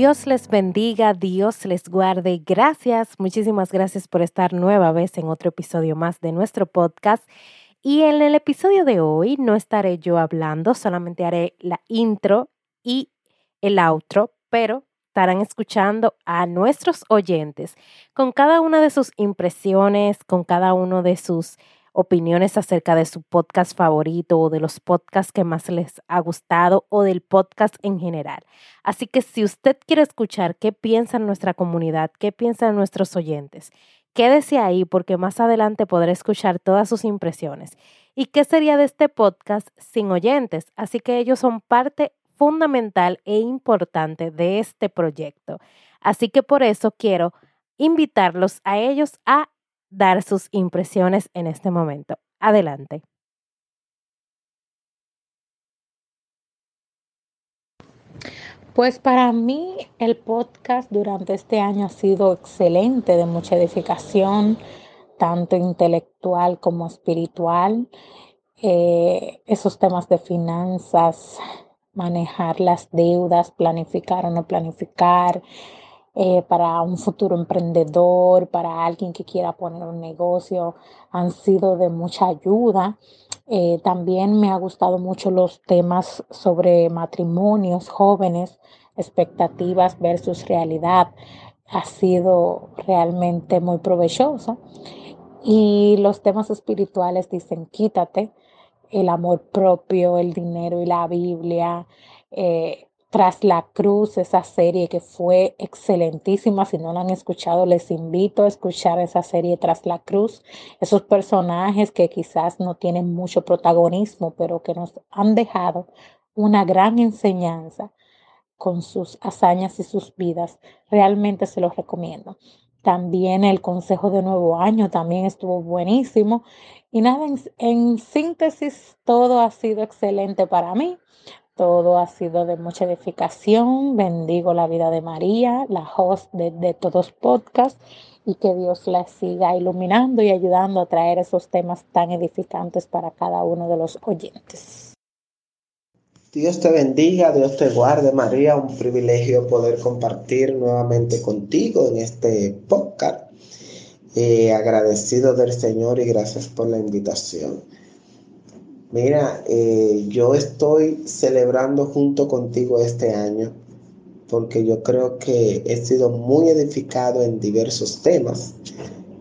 Dios les bendiga, Dios les guarde. Gracias, muchísimas gracias por estar nueva vez en otro episodio más de nuestro podcast. Y en el episodio de hoy no estaré yo hablando, solamente haré la intro y el outro, pero estarán escuchando a nuestros oyentes con cada una de sus impresiones, con cada uno de sus opiniones acerca de su podcast favorito o de los podcasts que más les ha gustado o del podcast en general. Así que si usted quiere escuchar qué piensa nuestra comunidad, qué piensan nuestros oyentes, quédese ahí porque más adelante podrá escuchar todas sus impresiones. ¿Y qué sería de este podcast sin oyentes? Así que ellos son parte fundamental e importante de este proyecto. Así que por eso quiero invitarlos a ellos a dar sus impresiones en este momento. Adelante. Pues para mí el podcast durante este año ha sido excelente, de mucha edificación, tanto intelectual como espiritual. Eh, esos temas de finanzas, manejar las deudas, planificar o no planificar, eh, para un futuro emprendedor, para alguien que quiera poner un negocio, han sido de mucha ayuda. Eh, también me ha gustado mucho los temas sobre matrimonios jóvenes, expectativas versus realidad. Ha sido realmente muy provechoso. Y los temas espirituales dicen, quítate el amor propio, el dinero y la Biblia. Eh, tras la Cruz, esa serie que fue excelentísima. Si no la han escuchado, les invito a escuchar esa serie Tras la Cruz. Esos personajes que quizás no tienen mucho protagonismo, pero que nos han dejado una gran enseñanza con sus hazañas y sus vidas. Realmente se los recomiendo. También el consejo de nuevo año también estuvo buenísimo. Y nada, en, en síntesis, todo ha sido excelente para mí. Todo ha sido de mucha edificación. Bendigo la vida de María, la host de, todos podcasts, y que Dios la siga iluminando y ayudando a traer esos temas tan edificantes para cada uno de los oyentes. Dios te bendiga, Dios te guarde, María. Un privilegio poder compartir nuevamente contigo en este podcast. Eh, agradecido del Señor y gracias por la invitación. Mira, eh, yo estoy celebrando junto contigo este año porque yo creo que he sido muy edificado en diversos temas.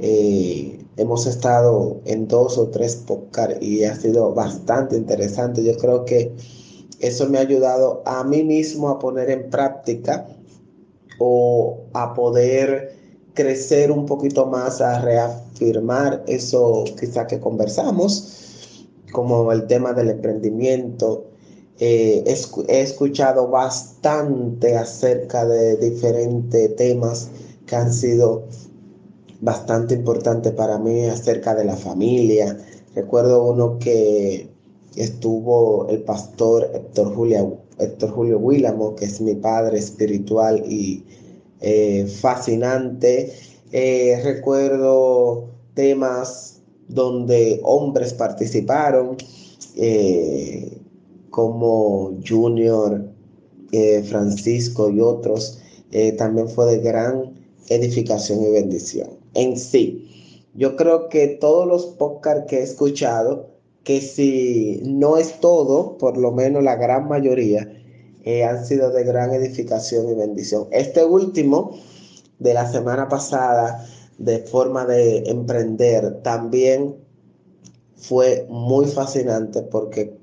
Eh, hemos estado en dos o tres podcasts y ha sido bastante interesante. Yo creo que eso me ha ayudado a mí mismo a poner en práctica o a poder crecer un poquito más, a reafirmar eso quizá que conversamos como el tema del emprendimiento. Eh, he escuchado bastante acerca de diferentes temas que han sido bastante importantes para mí acerca de la familia. Recuerdo uno que estuvo el pastor Héctor, Julia, Héctor Julio Willamo, que es mi padre espiritual y eh, fascinante. Eh, recuerdo temas donde hombres participaron, eh, como Junior, eh, Francisco y otros, eh, también fue de gran edificación y bendición. En sí, yo creo que todos los podcasts que he escuchado, que si no es todo, por lo menos la gran mayoría, han sido de gran edificación y bendición. Este último de la semana pasada, de forma de emprender también fue muy fascinante porque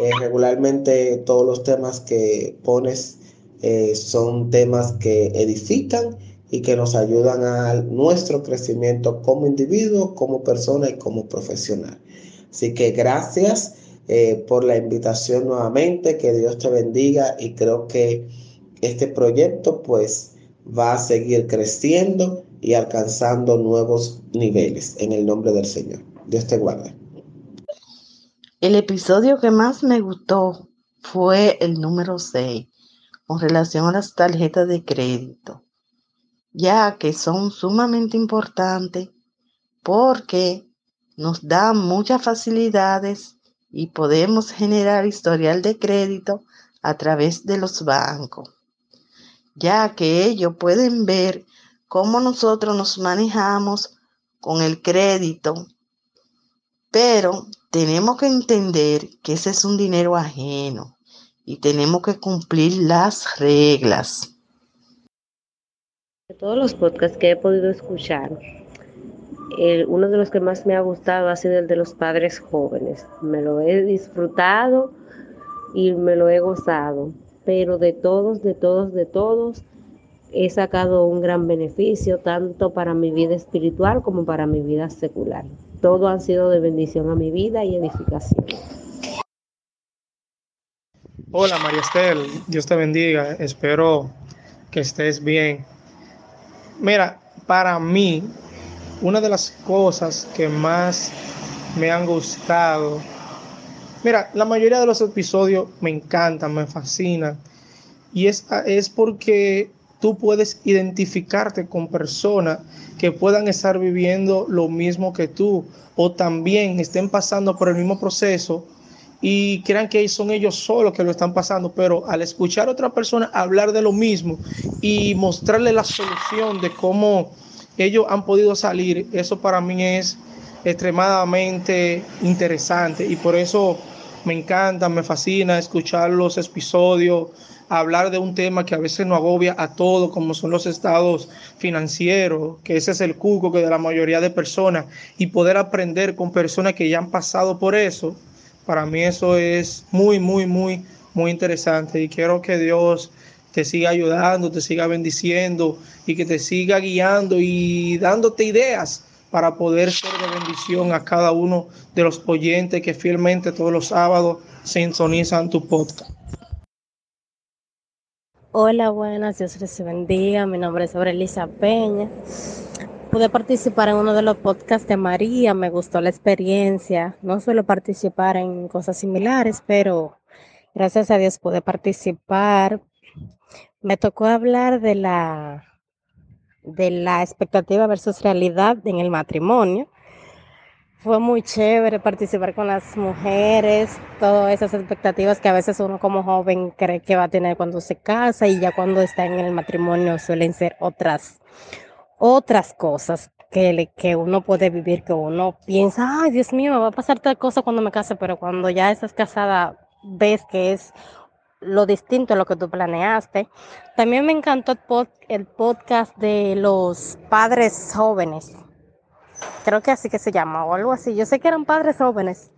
eh, regularmente todos los temas que pones eh, son temas que edifican y que nos ayudan a nuestro crecimiento como individuo, como persona y como profesional. Así que gracias eh, por la invitación nuevamente, que Dios te bendiga y creo que este proyecto pues va a seguir creciendo y alcanzando nuevos niveles en el nombre del Señor. Dios te guarde. El episodio que más me gustó fue el número 6 con relación a las tarjetas de crédito. ya que son sumamente importantes porque nos dan muchas facilidades y podemos generar historial de crédito a través de los bancos, ya que ellos pueden ver cómo nosotros nos manejamos con el crédito, pero tenemos que entender que ese es un dinero ajeno y tenemos que cumplir las reglas. De todos los podcasts que he podido escuchar, uno de los que más me ha gustado ha sido el de los padres jóvenes. Me lo he disfrutado y me lo he gozado, pero de todos, de todos, de todos, he sacado un gran beneficio tanto para mi vida espiritual como para mi vida secular. Todo ha sido de bendición a mi vida y edificación. Hola María Estel, Dios te bendiga, espero que estés bien. Mira, para mí, una de las cosas que más me han gustado, mira, la mayoría de los episodios me encantan, me fascinan, y es, es porque tú puedes identificarte con personas que puedan estar viviendo lo mismo que tú o también estén pasando por el mismo proceso y crean que son ellos solos que lo están pasando, pero al escuchar a otra persona hablar de lo mismo y mostrarle la solución de cómo ellos han podido salir, eso para mí es extremadamente interesante y por eso me encanta, me fascina escuchar los episodios, hablar de un tema que a veces nos agobia a todos, como son los estados financieros, que ese es el cuco que de la mayoría de personas, y poder aprender con personas que ya han pasado por eso, para mí eso es muy, muy, muy, muy interesante y quiero que Dios te siga ayudando, te siga bendiciendo y que te siga guiando y dándote ideas para poder ser de bendición a cada uno de los oyentes que fielmente todos los sábados sintonizan tu podcast. Hola, buenas, Dios les bendiga. Mi nombre es Elisa Peña. Pude participar en uno de los podcasts de María, me gustó la experiencia. No suelo participar en cosas similares, pero gracias a Dios pude participar. Me tocó hablar de la de la expectativa versus realidad en el matrimonio fue muy chévere participar con las mujeres, todas esas expectativas que a veces uno como joven cree que va a tener cuando se casa y ya cuando está en el matrimonio suelen ser otras, otras cosas que, que uno puede vivir, que uno piensa, ay Dios mío, me va a pasar tal cosa cuando me case, pero cuando ya estás casada ves que es lo distinto a lo que tú planeaste. También me encantó el podcast de los padres jóvenes creo que así que se llama o algo así. Yo sé que eran padres jóvenes.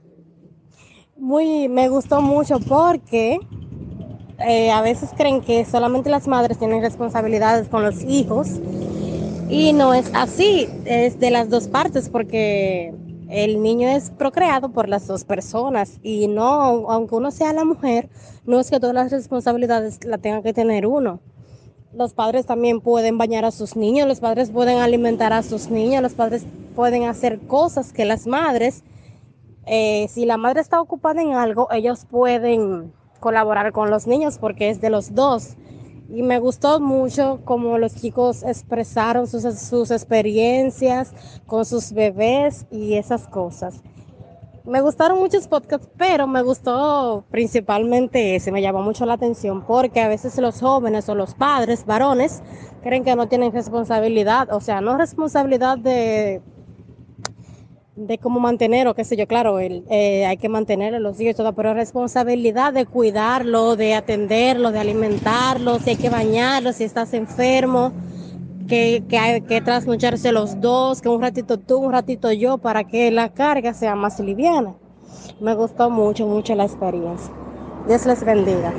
Muy, me gustó mucho porque eh, a veces creen que solamente las madres tienen responsabilidades con los hijos y no es así, es de las dos partes porque el niño es procreado por las dos personas y no, aunque uno sea la mujer, no es que todas las responsabilidades la tenga que tener uno los padres también pueden bañar a sus niños, los padres pueden alimentar a sus niños, los padres pueden hacer cosas que las madres, eh, si la madre está ocupada en algo, ellos pueden colaborar con los niños porque es de los dos. Y me gustó mucho cómo los chicos expresaron sus, sus experiencias con sus bebés y esas cosas. Me gustaron muchos podcasts, pero me gustó principalmente ese, me llamó mucho la atención porque a veces los jóvenes o los padres, varones, creen que no tienen responsabilidad, o sea, no responsabilidad de de cómo mantener o qué sé yo, claro, el, eh, hay que mantener a los hijos y todo, pero responsabilidad de cuidarlo, de atenderlo, de alimentarlo, si hay que bañarlo, si estás enfermo, que, hay que trasnocharse los dos, que un ratito tú, un ratito yo, para que la carga sea más liviana. Me gustó mucho, mucho la experiencia. Dios les bendiga.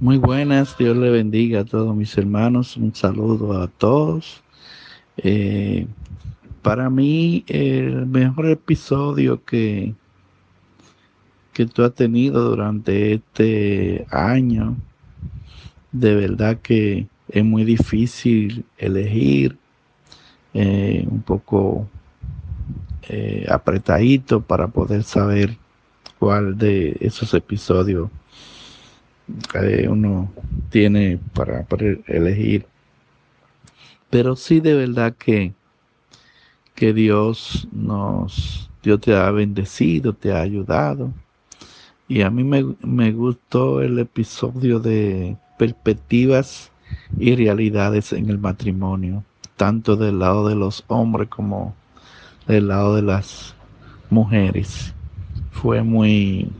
Muy buenas, Dios le bendiga a todos mis hermanos, un saludo a todos. Eh, para mí, el mejor episodio que, que tú has tenido durante este año. De verdad que es muy difícil elegir, eh, un poco eh, apretadito para poder saber cuál de esos episodios uno tiene para, elegir. Pero sí de verdad que, que Dios nos, Dios te ha bendecido, te ha ayudado. Y a mí me, me gustó el episodio de perspectivas y realidades en el matrimonio, tanto del lado de los hombres como del lado de las mujeres. Fue muy,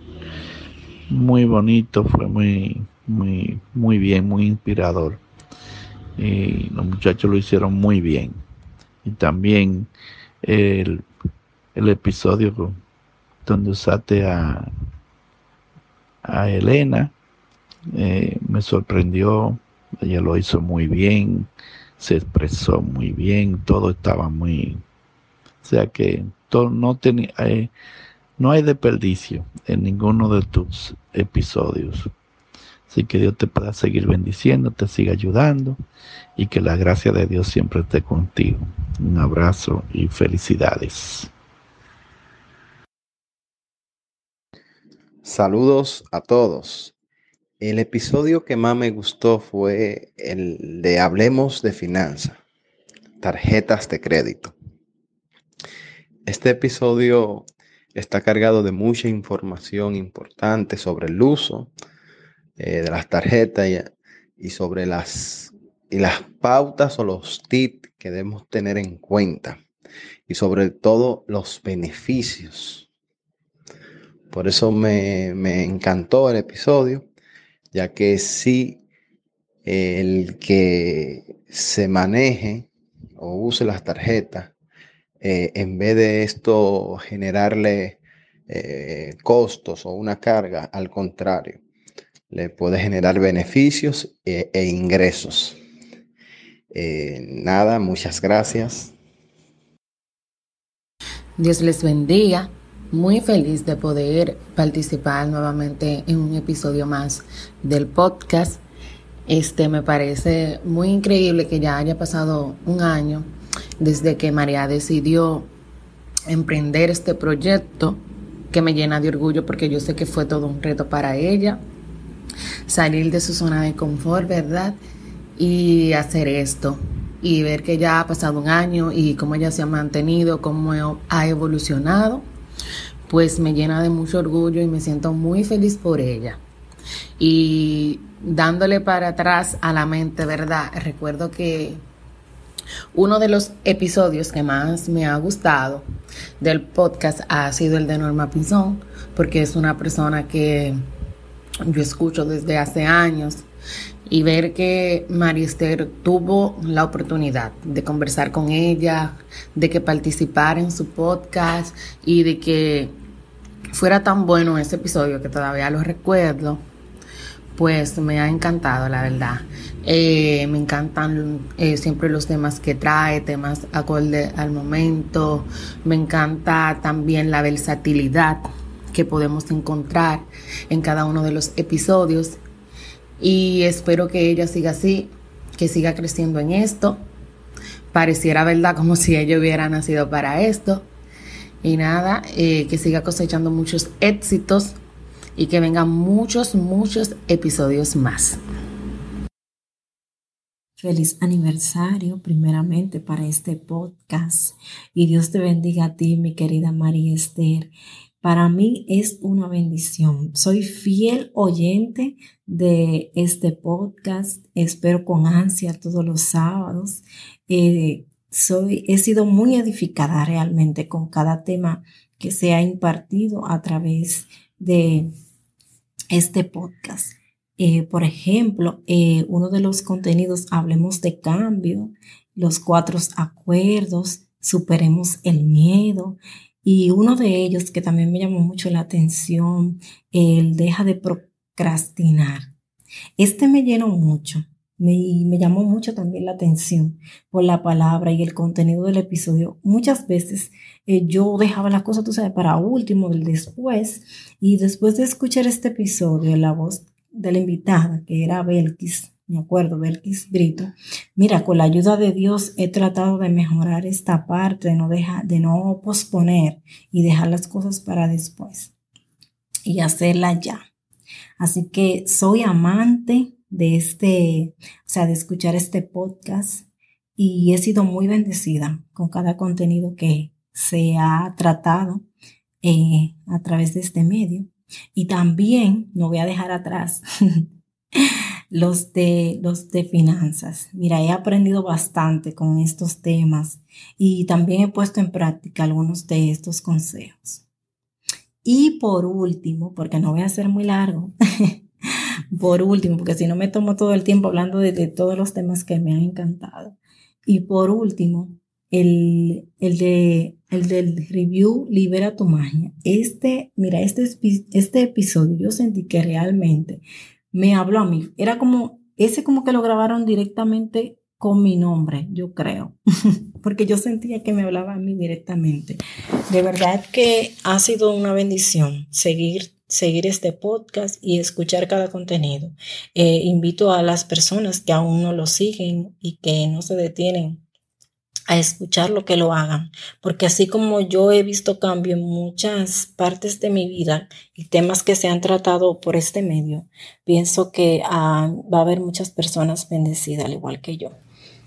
muy bonito, fue muy, muy, muy bien, muy inspirador. Y los muchachos lo hicieron muy bien. Y también el, el episodio donde usaste a, a Elena eh, me sorprendió, ella lo hizo muy bien, se expresó muy bien, todo estaba muy, o sea que todo, no tenía, eh, no hay desperdicio en ninguno de tus episodios. Así que Dios te pueda seguir bendiciendo, te siga ayudando y que la gracia de Dios siempre esté contigo. Un abrazo y felicidades. Saludos a todos. El episodio que más me gustó fue el de Hablemos de Finanza, tarjetas de crédito. Este episodio está cargado de mucha información importante sobre el uso eh, de las tarjetas y, sobre las, y las pautas o los tips que debemos tener en cuenta y sobre todo los beneficios. Por eso me, me encantó el episodio ya que si el que se maneje o use las tarjetas, eh, en vez de esto generarle eh, costos o una carga, al contrario, le puede generar beneficios e, ingresos. Eh, nada, muchas gracias. Dios les bendiga muy feliz de poder participar nuevamente en un episodio más del podcast. Este me parece muy increíble que ya haya pasado un año desde que María decidió emprender este proyecto que me llena de orgullo porque yo sé que fue todo un reto para ella salir de su zona de confort, ¿verdad? Y hacer esto y ver que ya ha pasado un año y cómo ella se ha mantenido, cómo ha evolucionado pues me llena de mucho orgullo y me siento muy feliz por ella. Y dándole para atrás a la mente, ¿verdad? Recuerdo que uno de los episodios que más me ha gustado del podcast ha sido el de Norma Pinzón, porque es una persona que yo escucho desde hace años y ver que María Esther tuvo la oportunidad de conversar con ella, de que participara en su podcast y de que fuera tan bueno ese episodio que todavía lo recuerdo, pues me ha encantado, la verdad. Eh, me encantan eh, siempre los temas que trae, temas acorde al momento. Me encanta también la versatilidad que podemos encontrar en cada uno de los episodios y espero que ella siga así, que siga creciendo en esto. Pareciera verdad como si ella hubiera nacido para esto. Y nada, eh, que siga cosechando muchos éxitos y que vengan muchos, muchos episodios más. Feliz aniversario primeramente para este podcast y Dios te bendiga a ti, mi querida María Esther. Para mí es una bendición. Soy fiel oyente de este podcast. Espero con ansia todos los sábados. Eh, soy, he sido muy edificada realmente con cada tema que se ha impartido a través de este podcast. Eh, por ejemplo, eh, uno de los contenidos, hablemos de cambio, los cuatro acuerdos, superemos el miedo, y uno de ellos que también me llamó mucho la atención, el deja de procrastinar. Este me llenó mucho. Me, me llamó mucho también la atención por la palabra y el contenido del episodio. Muchas veces eh, yo dejaba las cosas, tú sabes, para último, después. Y después de escuchar este episodio, la voz de la invitada, que era Belkis, me acuerdo, Belkis Brito. Mira, con la ayuda de Dios he tratado de mejorar esta parte, de no, dejar, de no posponer y dejar las cosas para después y hacerla ya. Así que soy amante de este, o sea, de escuchar este podcast y he sido muy bendecida con cada contenido que se ha tratado eh, a través de este medio. Y también, no voy a dejar atrás, los de, los de finanzas. Mira, he aprendido bastante con estos temas y también he puesto en práctica algunos de estos consejos. Y por último, porque no voy a ser muy largo, por último, porque si no me tomo todo el tiempo hablando de, todos los temas que me han encantado. Y por último, el, el, de, el del review Libera tu magia. Este, mira, este, este episodio yo sentí que realmente me habló a mí. Era como, ese como que lo grabaron directamente con mi nombre, yo creo, porque yo sentía que me hablaba a mí directamente. De verdad que ha sido una bendición seguir, seguir este podcast y escuchar cada contenido. Eh, invito a las personas que aún no lo siguen y que no se detienen a escuchar lo que lo hagan, porque así como yo he visto cambio en muchas partes de mi vida y temas que se han tratado por este medio, pienso que ah, va a haber muchas personas bendecidas al igual que yo.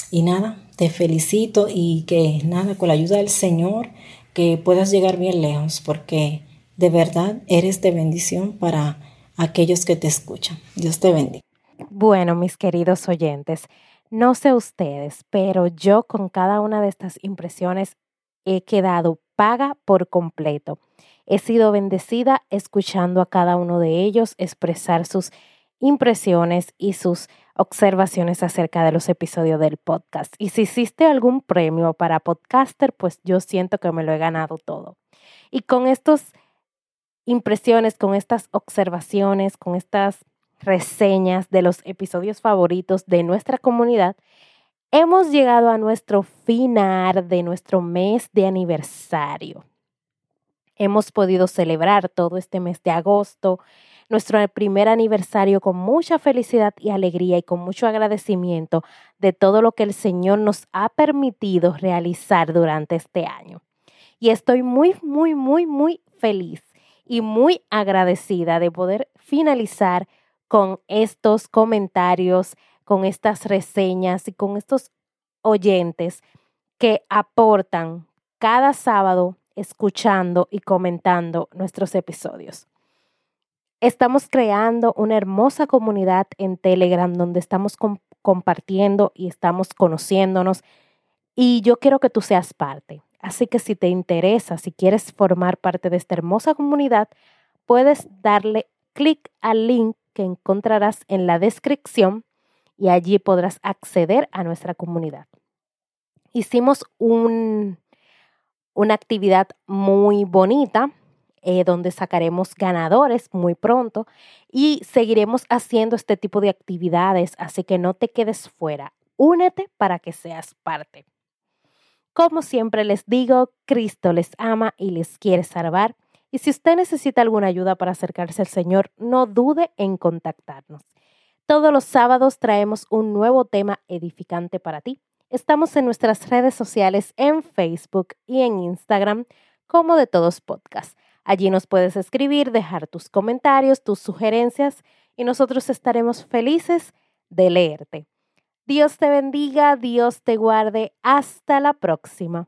Y nada, te felicito y que nada, con la ayuda del Señor, que puedas llegar bien lejos, porque de verdad eres de bendición para aquellos que te escuchan. Dios te bendiga. Bueno, mis queridos oyentes, no sé ustedes, pero yo con cada una de estas impresiones he quedado paga por completo. He sido bendecida escuchando a cada uno de ellos expresar sus impresiones y sus observaciones acerca de los episodios del podcast. Y si hiciste algún premio para podcaster, pues yo siento que me lo he ganado todo. Y con estas impresiones, con estas observaciones, con estas reseñas de los episodios favoritos de nuestra comunidad, hemos llegado a nuestro final de nuestro mes de aniversario. Hemos podido celebrar todo este mes de agosto, nuestro primer aniversario con mucha felicidad y alegría y con mucho agradecimiento de todo lo que el Señor nos ha permitido realizar durante este año. Y estoy muy, muy, muy, muy feliz y muy agradecida de poder finalizar con estos comentarios, con estas reseñas y con estos oyentes que aportan cada sábado escuchando y comentando nuestros episodios. Estamos creando una hermosa comunidad en Telegram donde estamos compartiendo y estamos conociéndonos y yo quiero que tú seas parte. Así que si te interesa, si quieres formar parte de esta hermosa comunidad, puedes darle clic al link que encontrarás en la descripción y allí podrás acceder a nuestra comunidad. Hicimos un, una actividad muy bonita eh, donde sacaremos ganadores muy pronto y seguiremos haciendo este tipo de actividades, así que no te quedes fuera. Únete para que seas parte. Como siempre les digo, Cristo les ama y les quiere salvar. Y si usted necesita alguna ayuda para acercarse al Señor, no dude en contactarnos. Todos los sábados traemos un nuevo tema edificante para ti. Estamos en nuestras redes sociales en Facebook y en Instagram como de todos podcast. Allí nos puedes escribir, dejar tus comentarios, tus sugerencias y nosotros estaremos felices de leerte. Dios te bendiga, Dios te guarde. Hasta la próxima.